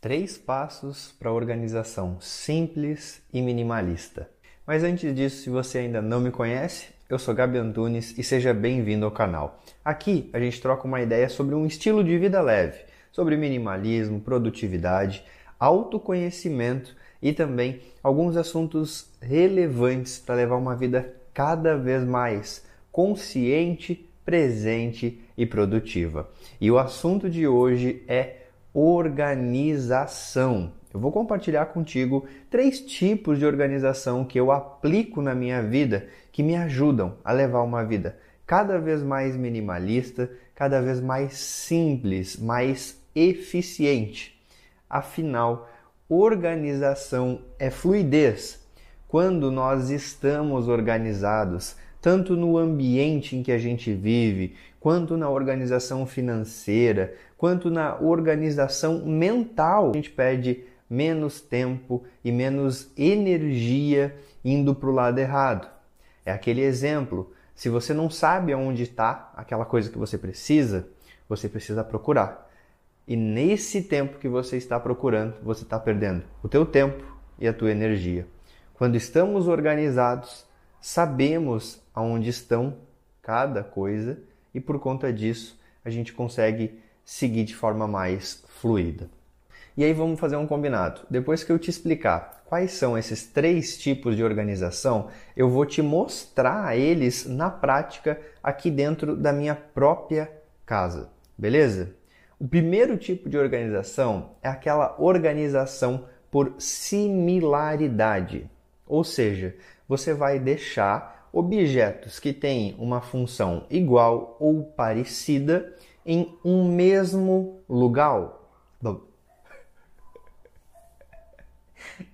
Três passos para organização simples e minimalista. Mas antes disso, se você ainda não me conhece, eu sou Gabi Antunes e seja bem-vindo ao canal. Aqui a gente troca uma ideia sobre um estilo de vida leve, sobre minimalismo, produtividade, autoconhecimento e também alguns assuntos relevantes para levar uma vida cada vez mais consciente, presente e produtiva. E o assunto de hoje é organização. Eu vou compartilhar contigo três tipos de organização que eu aplico na minha vida que me ajudam a levar uma vida cada vez mais minimalista, cada vez mais simples, mais eficiente. Afinal, organização é fluidez. Quando nós estamos organizados, tanto no ambiente em que a gente vive, quanto na organização financeira, quanto na organização mental. A gente perde menos tempo e menos energia indo para o lado errado. É aquele exemplo. Se você não sabe aonde está aquela coisa que você precisa, você precisa procurar. E nesse tempo que você está procurando, você está perdendo o teu tempo e a tua energia. Quando estamos organizados, sabemos aonde estão cada coisa e por conta disso a gente consegue seguir de forma mais fluida. E aí vamos fazer um combinado. Depois que eu te explicar quais são esses três tipos de organização, eu vou te mostrar eles na prática aqui dentro da minha própria casa. Beleza? O primeiro tipo de organização é aquela organização por similaridade. Ou seja, você vai deixar objetos que têm uma função igual ou parecida em um mesmo lugar.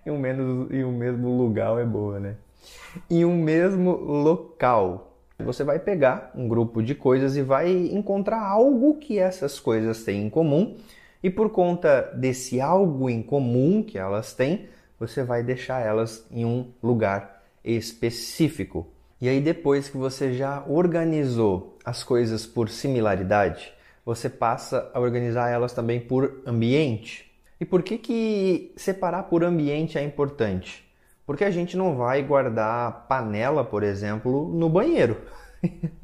em, um menos, em um mesmo lugar é boa, né? Em um mesmo local. Você vai pegar um grupo de coisas e vai encontrar algo que essas coisas têm em comum, e por conta desse algo em comum que elas têm, você vai deixar elas em um lugar específico. E aí, depois que você já organizou as coisas por similaridade, você passa a organizar elas também por ambiente. E por que, que separar por ambiente é importante? Porque a gente não vai guardar panela, por exemplo, no banheiro.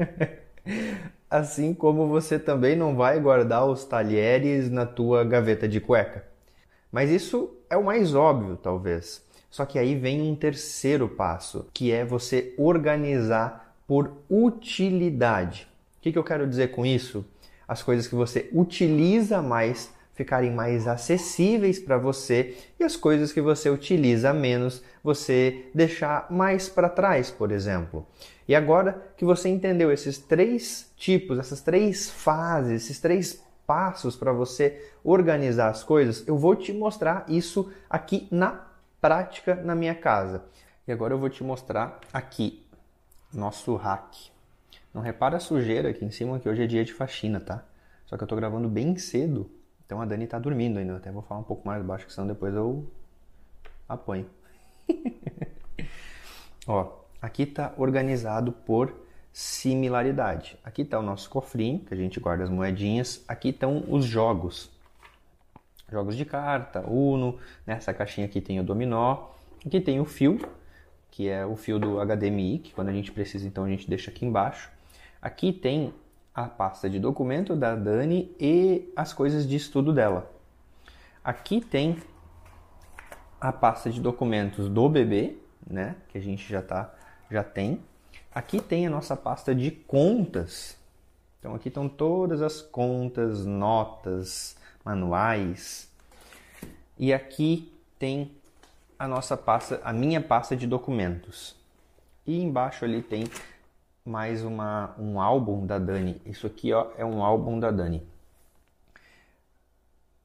assim como você também não vai guardar os talheres na tua gaveta de cueca. Mas isso é o mais óbvio, talvez. Só que aí vem um terceiro passo, que é você organizar por utilidade. O que, que eu quero dizer com isso? As coisas que você utiliza mais ficarem mais acessíveis para você e as coisas que você utiliza menos você deixar mais para trás, por exemplo. E agora que você entendeu esses três tipos, essas três fases, esses três passos para você organizar as coisas, eu vou te mostrar isso aqui na prática na minha casa. E agora eu vou te mostrar aqui nosso hack. Não repara a sujeira aqui em cima que hoje é dia de faxina, tá? Só que eu tô gravando bem cedo, então a Dani tá dormindo ainda. Até vou falar um pouco mais baixo, que senão depois eu apanho. Ó, aqui tá organizado por similaridade. Aqui tá o nosso cofrinho, que a gente guarda as moedinhas. Aqui estão os jogos jogos de carta, Uno, nessa caixinha aqui tem o dominó, aqui tem o fio, que é o fio do HDMI, que quando a gente precisa então a gente deixa aqui embaixo. Aqui tem a pasta de documento da Dani e as coisas de estudo dela. Aqui tem a pasta de documentos do bebê, né, que a gente já tá já tem. Aqui tem a nossa pasta de contas. Então aqui estão todas as contas, notas, manuais. E aqui tem a nossa pasta, a minha pasta de documentos. E embaixo ali tem mais uma, um álbum da Dani. Isso aqui ó, é um álbum da Dani.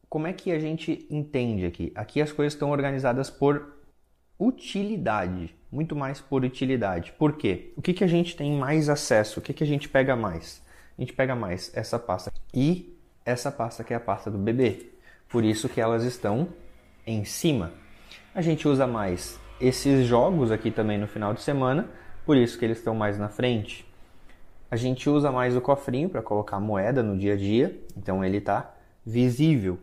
como é que a gente entende aqui? Aqui as coisas estão organizadas por utilidade, muito mais por utilidade. Por quê? O que, que a gente tem mais acesso? O que, que a gente pega mais? A gente pega mais essa pasta e essa pasta que é a pasta do bebê. Por isso que elas estão em cima. A gente usa mais esses jogos aqui também no final de semana, por isso que eles estão mais na frente. A gente usa mais o cofrinho para colocar moeda no dia a dia, então ele está visível.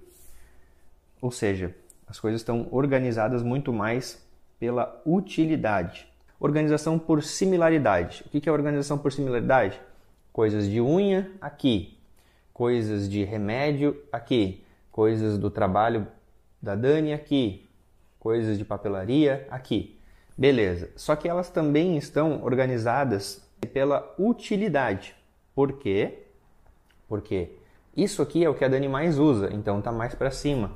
Ou seja, as coisas estão organizadas muito mais pela utilidade. Organização por similaridade. O que é organização por similaridade? Coisas de unha aqui, coisas de remédio aqui, coisas do trabalho da Dani aqui, coisas de papelaria aqui. Beleza. Só que elas também estão organizadas pela utilidade. Por quê? Porque isso aqui é o que a Dani mais usa, então está mais para cima.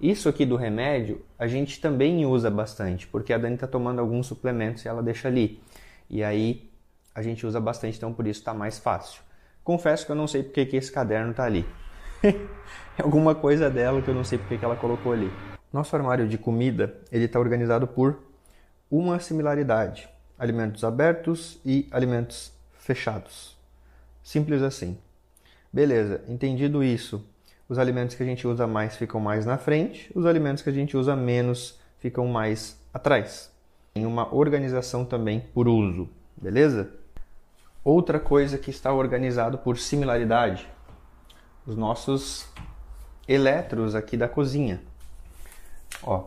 Isso aqui do remédio a gente também usa bastante, porque a Dani está tomando alguns suplementos e ela deixa ali. E aí a gente usa bastante, então por isso está mais fácil. Confesso que eu não sei porque que esse caderno está ali. é alguma coisa dela que eu não sei porque que ela colocou ali. Nosso armário de comida ele está organizado por uma similaridade: alimentos abertos e alimentos fechados. Simples assim. Beleza, entendido isso, os alimentos que a gente usa mais ficam mais na frente, os alimentos que a gente usa menos ficam mais atrás. Tem uma organização também por uso, beleza? Outra coisa que está organizado por similaridade, os nossos elétrons aqui da cozinha. Ó,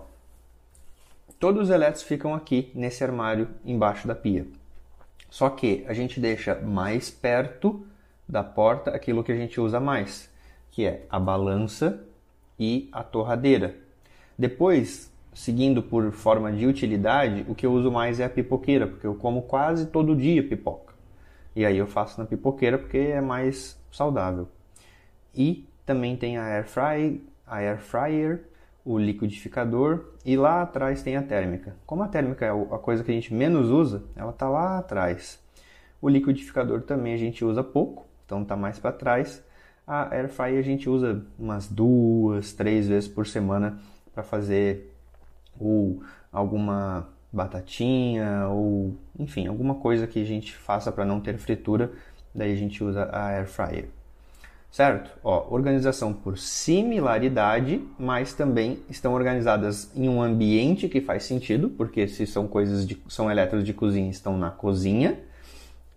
todos os elétrons ficam aqui nesse armário embaixo da pia. Só que a gente deixa mais perto da porta aquilo que a gente usa mais, que é a balança e a torradeira. Depois, seguindo por forma de utilidade, o que eu uso mais é a pipoqueira, porque eu como quase todo dia pipoca. E aí eu faço na pipoqueira porque é mais saudável. E também tem a air fry, a air fryer o liquidificador e lá atrás tem a térmica. Como a térmica é a coisa que a gente menos usa, ela está lá atrás. O liquidificador também a gente usa pouco, então está mais para trás. A air fryer a gente usa umas duas, três vezes por semana para fazer ou alguma batatinha ou enfim alguma coisa que a gente faça para não ter fritura. Daí a gente usa a air fryer certo? Ó, organização por similaridade, mas também estão organizadas em um ambiente que faz sentido, porque se são coisas de, são elétrons de cozinha, estão na cozinha,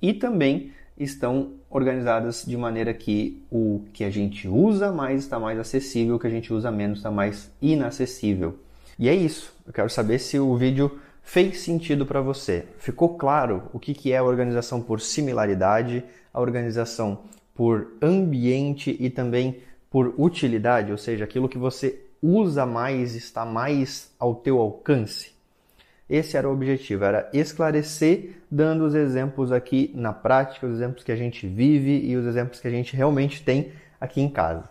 e também estão organizadas de maneira que o que a gente usa mais está mais acessível, o que a gente usa menos está mais inacessível. E é isso. Eu quero saber se o vídeo fez sentido para você. Ficou claro o que, é a organização por similaridade, a organização por ambiente e também por utilidade, ou seja, aquilo que você usa mais está mais ao teu alcance. Esse era o objetivo, era esclarecer, dando os exemplos aqui na prática, os exemplos que a gente vive e os exemplos que a gente realmente tem aqui em casa.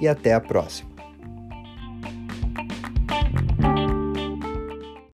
e até a próxima.